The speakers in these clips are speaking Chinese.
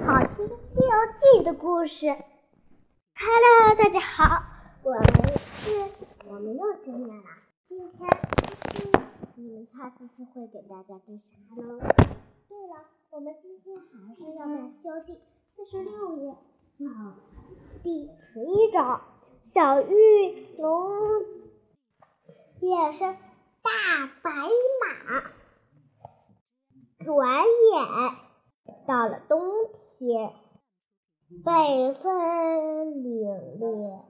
好听《西游记》的故事。Hello，大家好，我们是，我们又见面了。今天思思，你们猜思思会给大家读啥呢？对了，我们今天还是要在《西游记》四十六页讲第十一章：小玉龙变身大白马。转眼到了冬天，北风凛冽，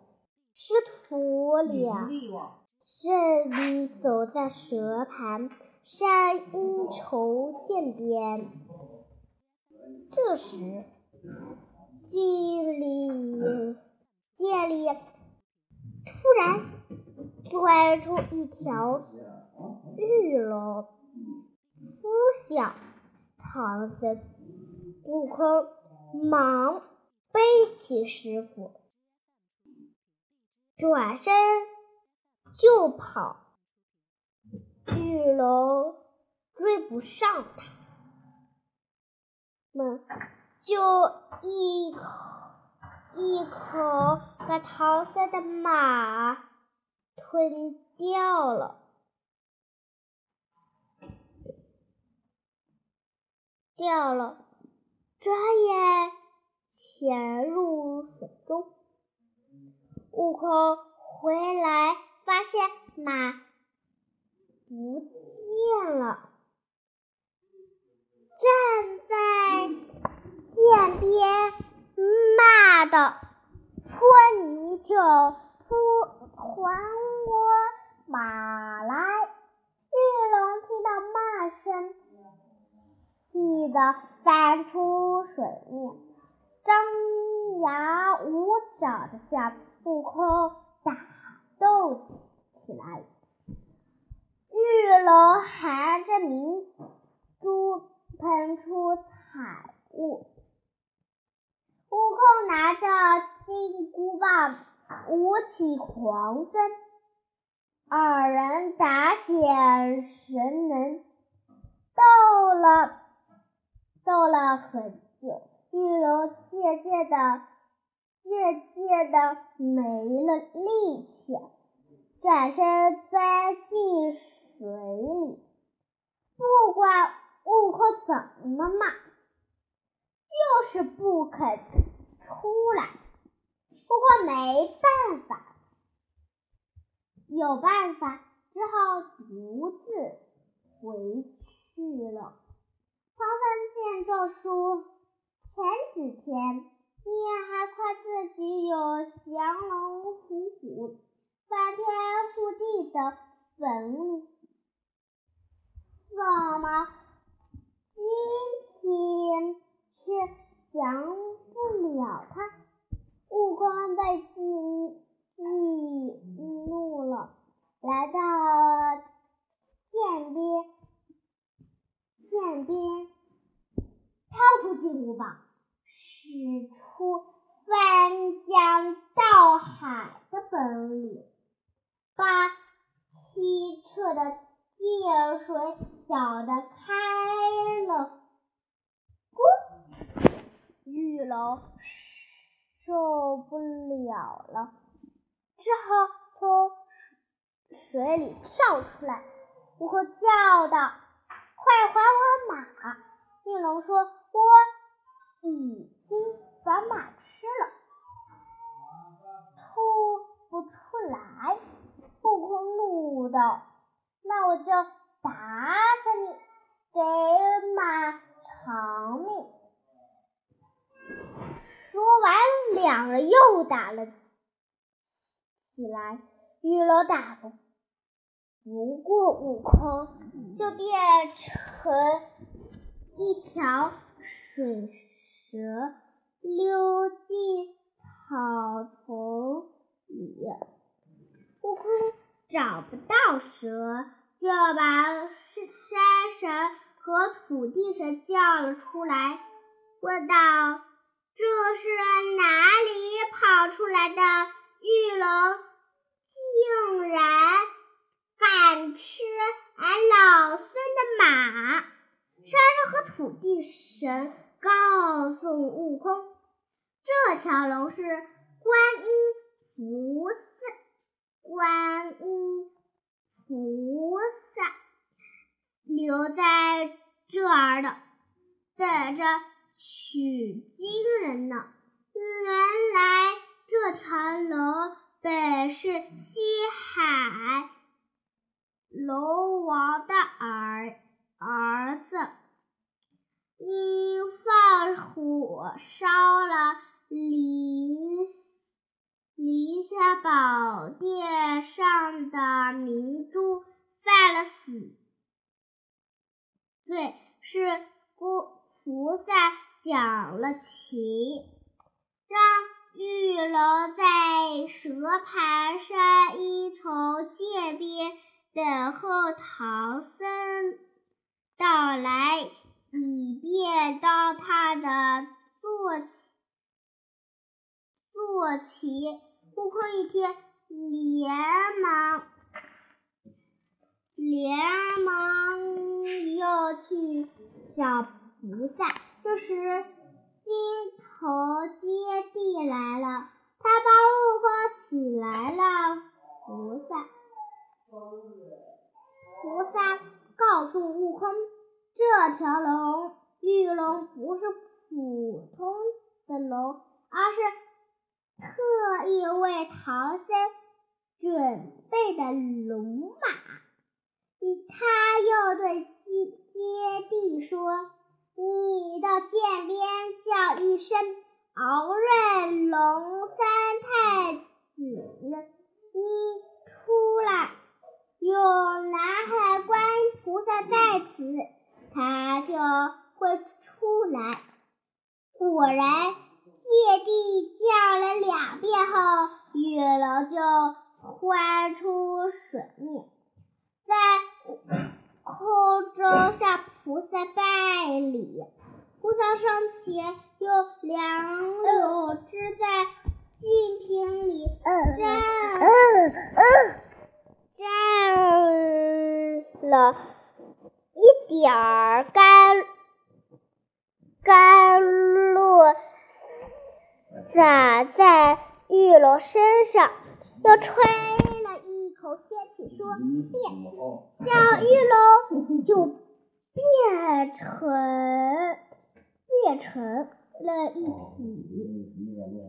师徒俩顺利走在蛇盘山阴愁涧边。这时，涧里涧里突然钻出一条玉龙。扑向，唐僧、悟空忙背起师傅，转身就跑。巨龙追不上他们，就一口一口把唐僧的马吞掉了。掉了，转眼潜入水中。悟空回来，发现马不见了，站在涧边骂道：“泼泥鳅，扑还我马来！”玉龙听到骂声。的翻出水面，张牙舞爪的向悟空打斗起来。玉龙含着明珠喷出彩雾，悟空拿着金箍棒舞起狂风，二人打显神能，斗了。斗了很久，玉龙渐渐的、渐渐的没了力气，转身钻进水里。不管悟空怎么骂，就是不肯出来。悟空没办法，有办法，只好独自回去了。唐僧见状说：“前几天你还夸自己有降龙伏虎、翻天覆地的本领，怎么今天却降不了他？”悟空被激激怒了，来到涧边。涧边，掏出金箍棒，使出翻江倒海的本领，把西侧的涧水搅得开了。咕，玉龙受不了了，只好从水里跳出来。悟空叫道。快还我马！玉龙说：“我已经把马吃了，吐不出来。”悟空怒道：“那我就打死你，给马偿命！”说完，两人又打了起来。玉龙打不。不过，悟空就变成一条水蛇，溜进草丛里。悟空找不到蛇，就把山神和土地神叫了出来，问道：“这是哪里跑出来的玉龙？竟然……”敢吃俺老孙的马！山神和土地神告诉悟空，这条龙是观音菩萨，观音菩萨留在这儿的，等着取经人呢。原来这条龙本是西海龙王的儿儿子，因放火烧了离离下宝殿上的明珠，犯了死罪，是菩菩萨讲了情。让玉龙在蛇盘山一重涧边等候唐僧到来，以便当他的坐坐骑。悟空一听，连忙连忙要去找菩萨。这时，金头接地来了，他帮悟空请来了菩萨。菩萨告诉悟空，这条龙玉龙不是普通的龙，而是特意为唐僧准备的龙马。他又对接接地说。你到涧边叫一声“敖润龙三太子”，你出来，有南海观音菩萨在此，他就会出来。果然，借地叫了两遍后，玉龙就窜出水面，在。空中向菩萨拜礼，菩萨上前用两柳枝在净瓶里蘸了一点儿甘甘露，洒在玉龙身上，又吹了一。口仙气说变，小玉龙就变成变成了一匹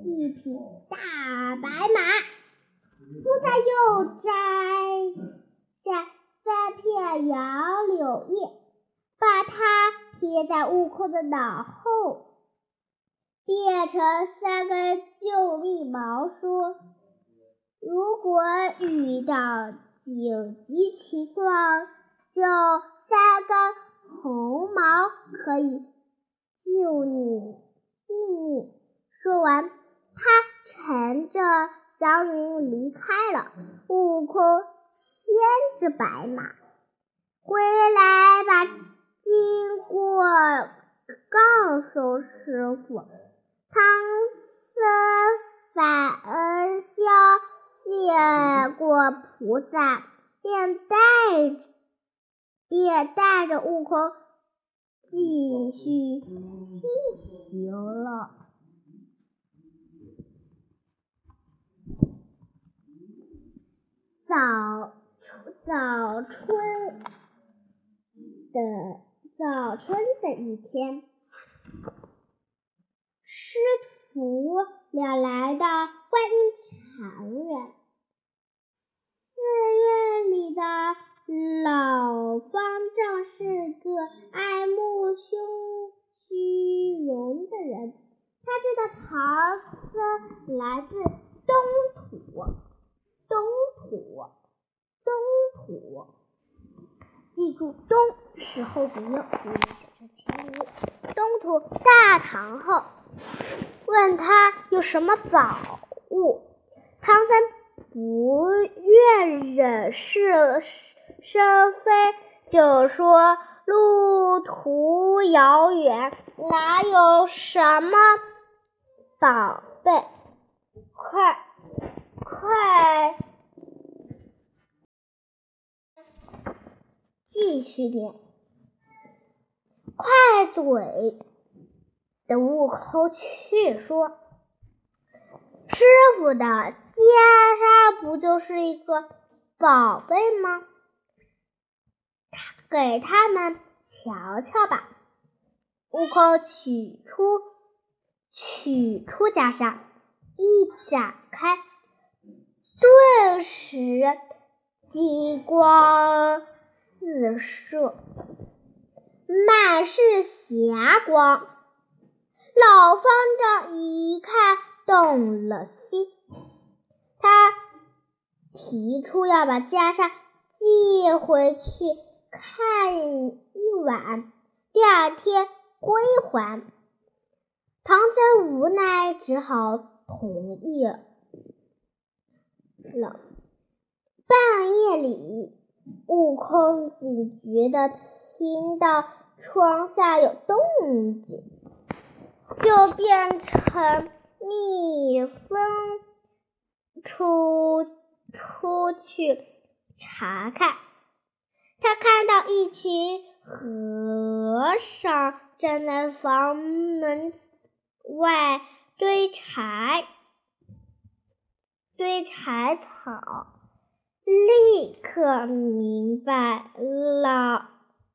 一匹大白马。菩萨又摘下三片杨柳叶，把它贴在悟空的脑后，变成三根救命毛，说。如果遇到紧急情况，就三根红毛可以救你性命。说完，他乘着祥云离开了。悟空牵着白马回来，把经过告诉师傅。唐僧反恩笑。谢过菩萨，便带便带着悟空继续西行了。早早春的早春的一天，师徒俩来到观音禅院。寺院里的老方丈是个爱慕胸虚荣的人，他知道唐僧来自东土，东土，东土，记住“东”是后鼻音，注意小声听力。东土大唐后，问他有什么宝物，唐僧。不愿忍是生非，就说路途遥远，哪有什么宝贝？快快继续念，快嘴的悟空却说：“师傅的袈裟不就是一个宝贝吗？给他们瞧瞧吧。”悟空取出取出袈裟，一展开，顿时金光四射，满是霞光。老方丈一看动了心，他提出要把袈裟寄回去看一晚，第二天归还。唐僧无奈，只好同意了。半夜里，悟空警觉的听到窗下有动静。就变成蜜蜂出出去查看，他看到一群和尚站在房门外堆柴堆柴草，立刻明白老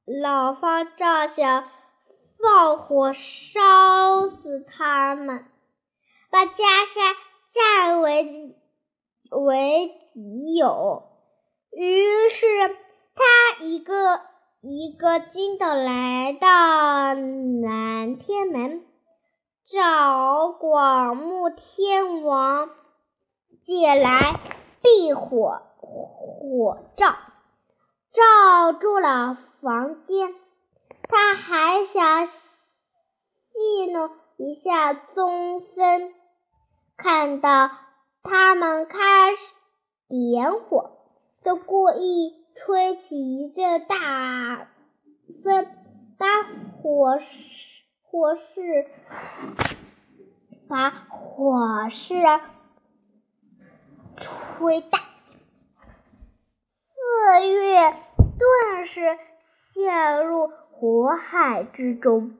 老方丈想。放火烧死他们，把袈裟占为为己有。于是他一个一个筋斗来到南天门，找广目天王借来避火火罩，罩住了房间。他还想戏弄一下宗森，看到他们开始点火，就故意吹起一阵大风，把火势火势把火势吹大，四月顿时陷入。海之中，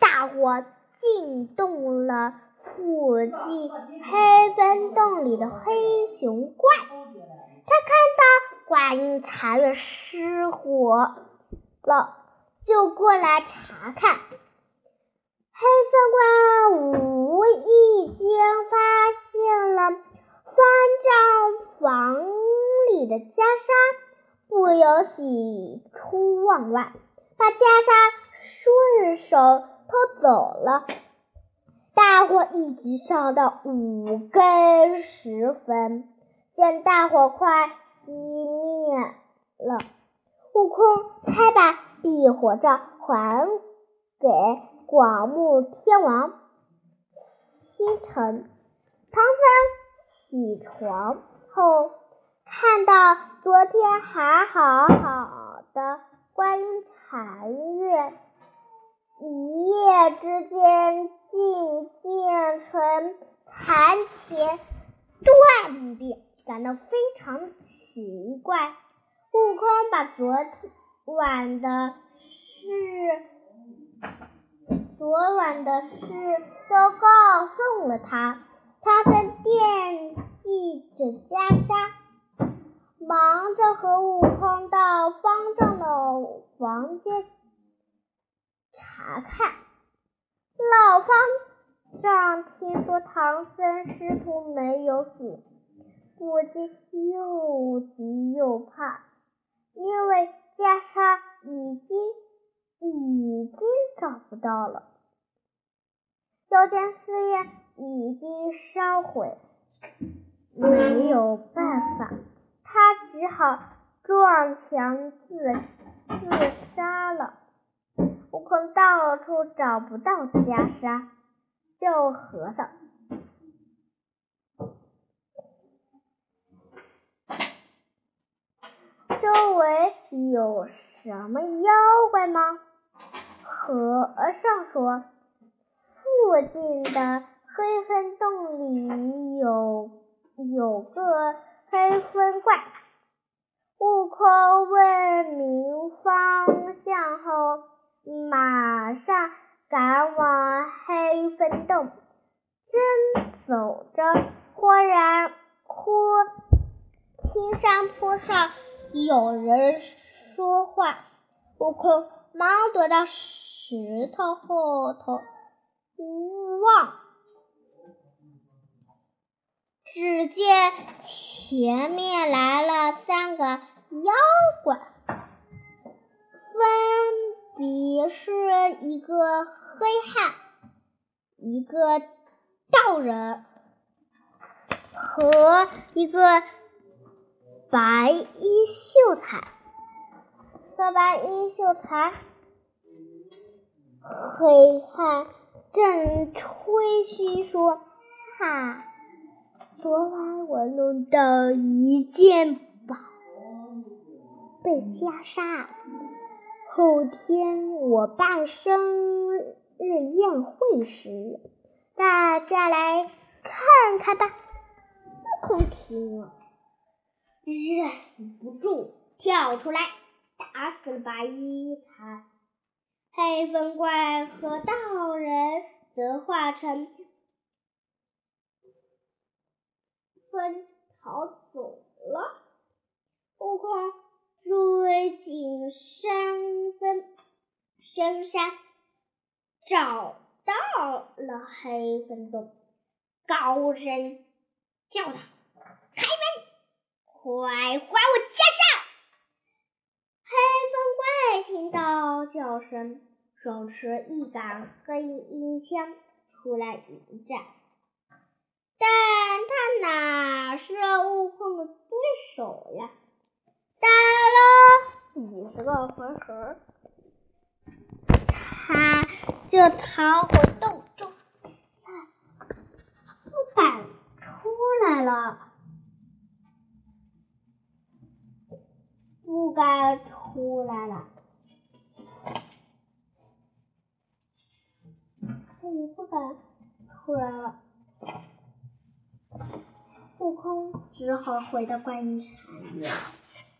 大火惊动了附近黑风洞里的黑熊怪。他看到观音禅院失火了，就过来查看。黑风怪无意间发现了方丈房里的袈裟，不由喜出望外。把袈裟顺手偷走了。大火一直烧到五更时分，见大火快熄灭了，悟空才把避火罩还给广目天王。清晨，唐僧起床后，看到昨天还好好的。观音禅院一夜之间竟变成残前断壁，感到非常奇怪。悟空把昨晚的事、昨晚的事都告诉了他，他曾惦记着袈裟。忙着和悟空到方丈的房间查看。老方丈听说唐僧师徒没有死，不禁又急又怕，因为袈裟已经已经找不到了，修建寺院已经烧毁，没有办法。他只好撞墙自自杀了。悟空到处找不到袈裟，就和尚：“周围有什么妖怪吗？”和尚说：“附近的黑风洞里有有个。”黑风怪，悟空问明方向后，马上赶往黑风洞，正走着，忽然忽听山坡上有人说话，悟空忙躲到石头后头望，只见前面来了三个妖怪，分。别是一个黑汉，一个道人和一个白衣秀才。这白衣秀才，黑汉正吹嘘说：“哈，昨晚我弄到一件宝，被袈裟。”后天我办生日宴会时，大家来看看吧。悟空听了，忍不住跳出来，打死了白衣才。黑风怪和道人则化成风逃走了。悟空。追进山峰深山，找到了黑风洞，高声叫道：“开门，快还我袈裟！”黑风怪听到叫声，手持一杆黑鹰枪出来迎战，但他哪是悟空的对手呀？打了几十个回合，他就逃回洞中，不敢出来了，不敢出来了，他也不敢出来了。悟空只好回到观音禅院。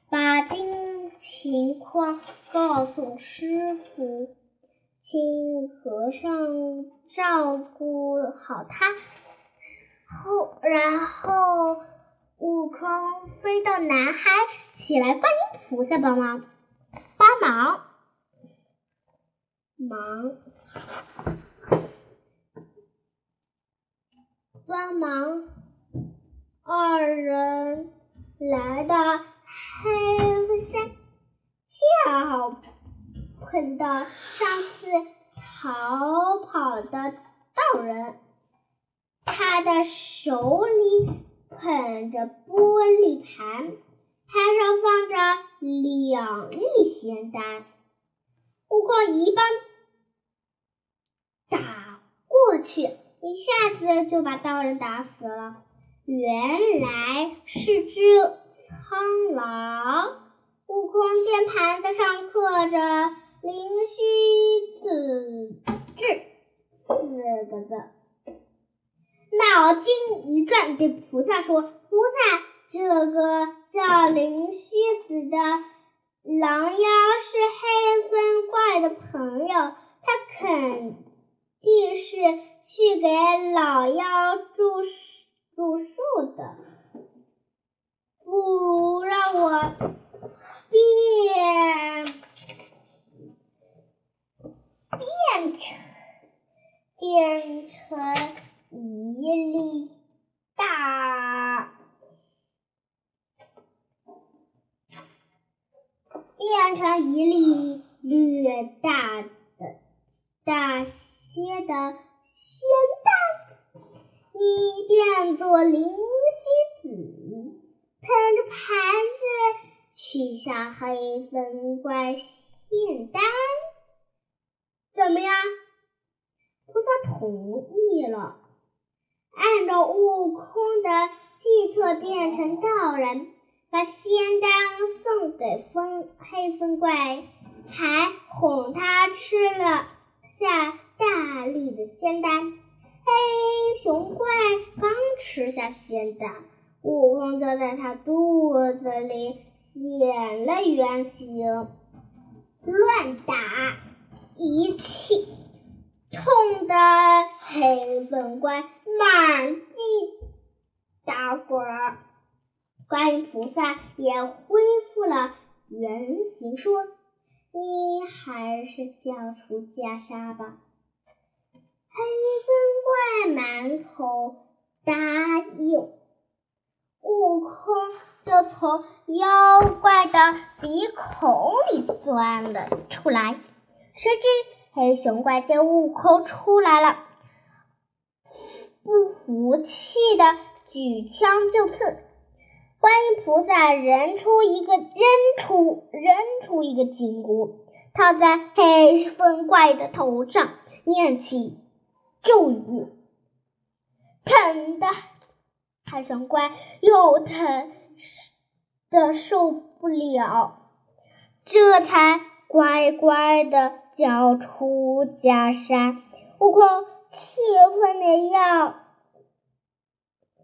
把今情况告诉师傅，请和尚照顾好他。后，然后悟空飞到南海，请来观音菩萨帮忙，帮忙，忙，帮忙，二人来到。黑山恰好碰到上次逃跑的道人，他的手里捧着玻璃盘，盘上放着两粒仙丹。悟空一棒打过去，一下子就把道人打死了。原来是只。苍狼，悟空见盘子上刻着“灵虚子智”四个字，脑筋一转，对菩萨说：“菩萨，这个叫灵虚子的狼妖是黑风怪的朋友，他肯定是去给老妖祝住宿的。”不如让我变变成变成一粒大变成一粒略大的大些的仙丹，你变作灵虚子。捧着盘子去向黑风怪献丹，怎么样？菩萨同意了，按照悟空的计策变成道人，把仙丹送给风黑风怪，还哄他吃了下大力的仙丹。黑熊怪刚吃下仙丹。悟空就在他肚子里显了原形，乱打一气，痛得黑粉怪满地打滚儿。观音菩萨也恢复了原形，说：“你还是交出袈裟吧。”黑粉怪满口答应，悟空就从妖怪的鼻孔里钻了出来。谁知黑熊怪见悟空出来了，不服气的举枪就刺。观音菩萨扔出一个扔出扔出一个金箍，套在黑风怪的头上，念起咒语，疼的黑风怪又疼的受不了，这才乖乖的交出袈裟。悟空气愤的要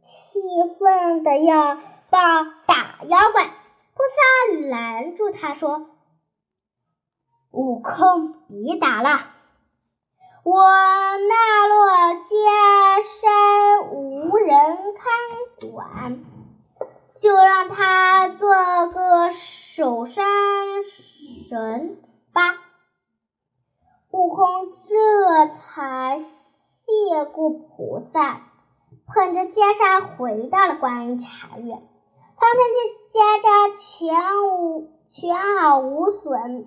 气愤的要。要打妖怪，菩萨拦住他说：“悟空，别打了，我那落袈裟无人看管，就让他做个守山神吧。”悟空这才谢过菩萨，捧着袈裟回到了观音禅院。他们的家家全无全好无损，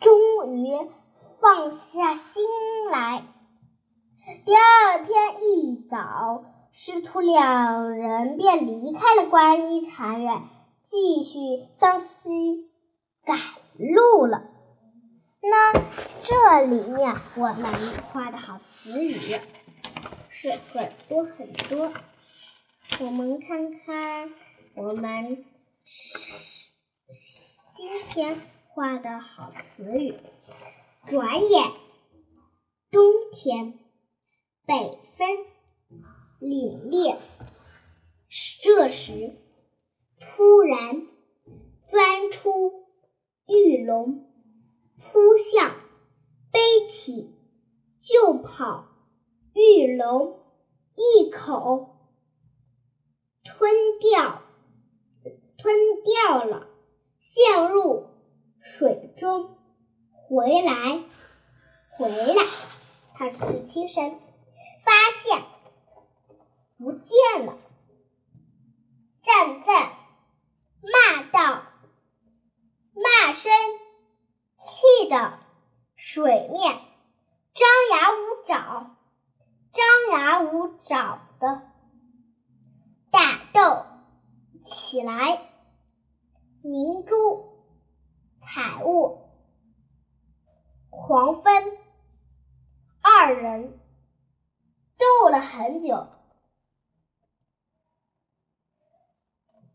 终于放下心来。第二天一早，师徒两人便离开了观音禅院，继续向西赶路了。那这里面我们画的好词语是很多很多，我们看看。我们今天画的好词语，转眼冬天，北风凛冽。这时，突然钻出玉龙，扑向，背起就跑，玉龙一口吞掉。吞掉了，陷入水中，回来，回来，他只是轻声，发现不见了，站在骂道，骂声气的水面，张牙舞爪，张牙舞爪的打斗起来。明珠、彩雾、黄蜂二人斗了很久，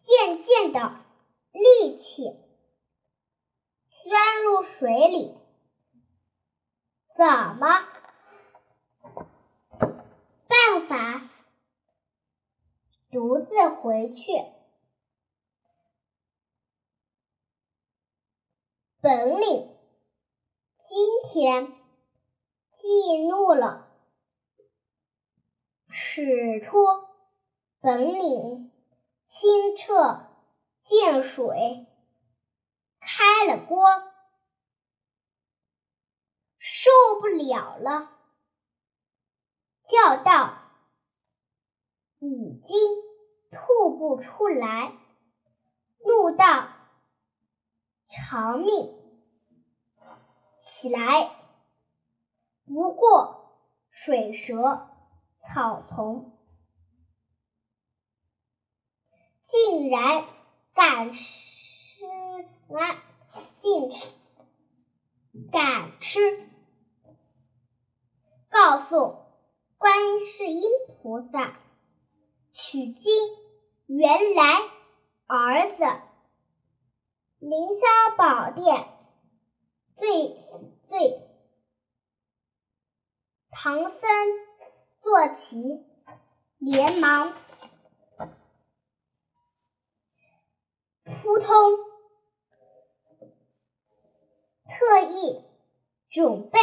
渐渐的力气钻入水里，怎么办法独自回去？本领，今天易怒了，使出本领，清澈见水，开了锅，受不了了，叫道：“已经吐不出来。”怒道。长命起来，不过水蛇草丛，竟然敢吃啊！竟敢吃！告诉观世音菩萨，取经原来儿子。凌霄宝殿，罪死罪。唐僧坐骑，连忙扑通，特意准备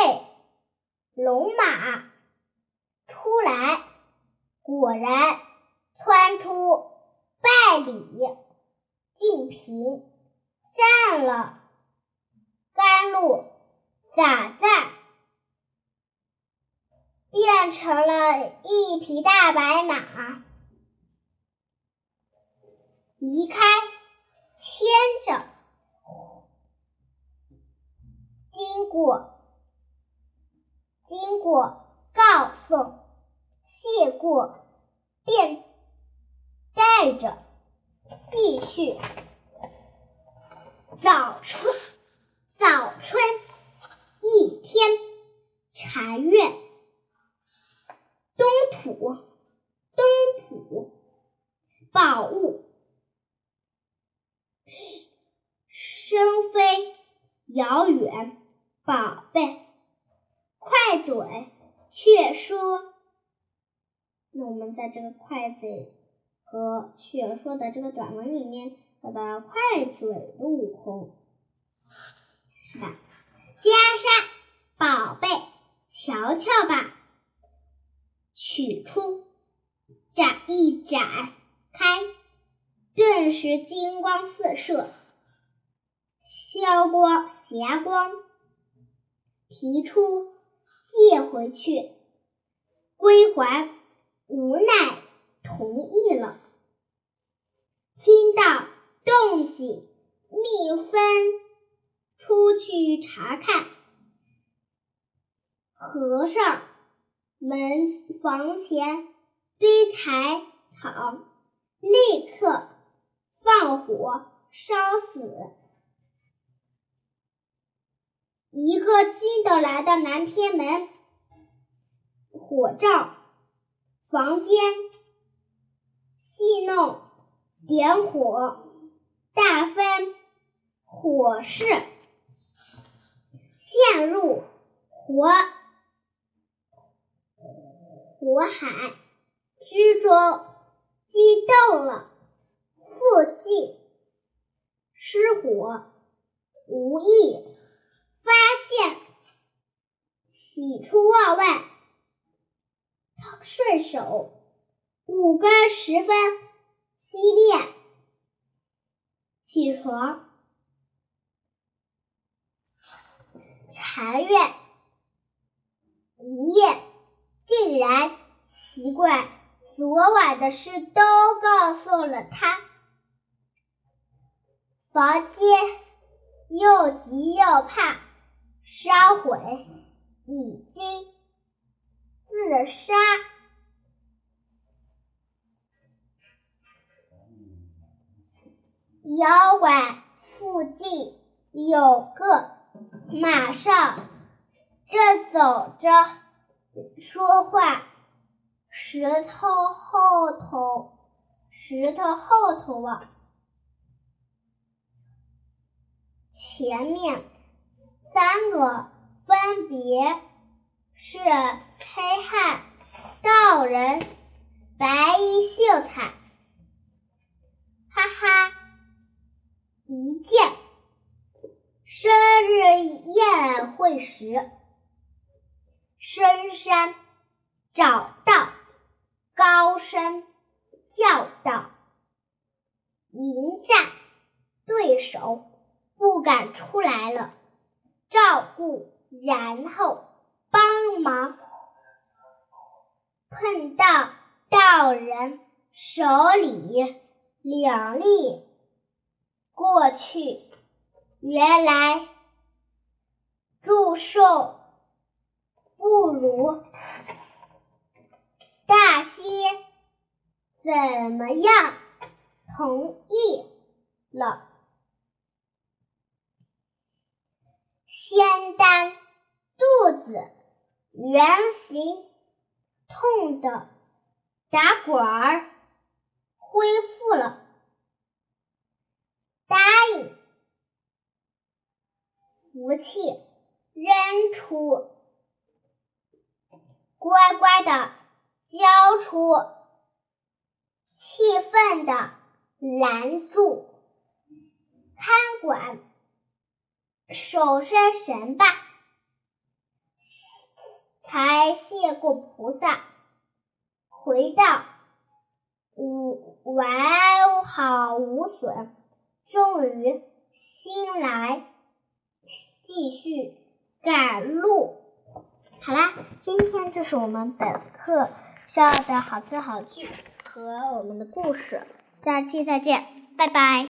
龙马出来果然窜出百里净瓶，占了甘露，洒在，变成了一匹大白马，离开，牵着，经过，经过告诉，谢过。便带着继续早春，早春一天，禅院宝物声飞遥远，宝贝快嘴却说。那我们在这个快嘴和却说的这个短文里面找到快嘴的悟空，是吧？袈裟，宝贝，瞧瞧吧。取出，展一展开，顿时金光四射，消光霞光。提出，借回去，归还。无奈同意了。听到动静，蜜蜂出去查看。和尚门房前堆柴草，立刻放火烧死。一个劲的来到南天门，火照。房间，戏弄，点火，大分火势，陷入火火海之中，激动了，附近失火，无意发现，喜出望外。顺手，五更时分，熄灭，起床，禅院一夜，竟然奇怪，昨晚的事都告诉了他。房间又急又怕烧毁，已经。自杀。妖怪附近有个马上正走着，说话，石头后头，石头后头啊，前面三个分别是。黑汉道人，白衣秀才，哈哈！一见生日宴会时，深山找到，高声叫道：“迎战对手不敢出来了，照顾，然后帮忙。”碰到道人手里两粒过去，原来祝寿不如大西怎么样？同意了，仙丹肚子圆形。痛的打滚儿，恢复了，答应，福气扔出，乖乖的交出，气愤的拦住，看管，守身神吧。才谢过菩萨，回到无完好无损，终于心来继续赶路。好啦，今天这是我们本课需要的好词好句和我们的故事，下期再见，拜拜。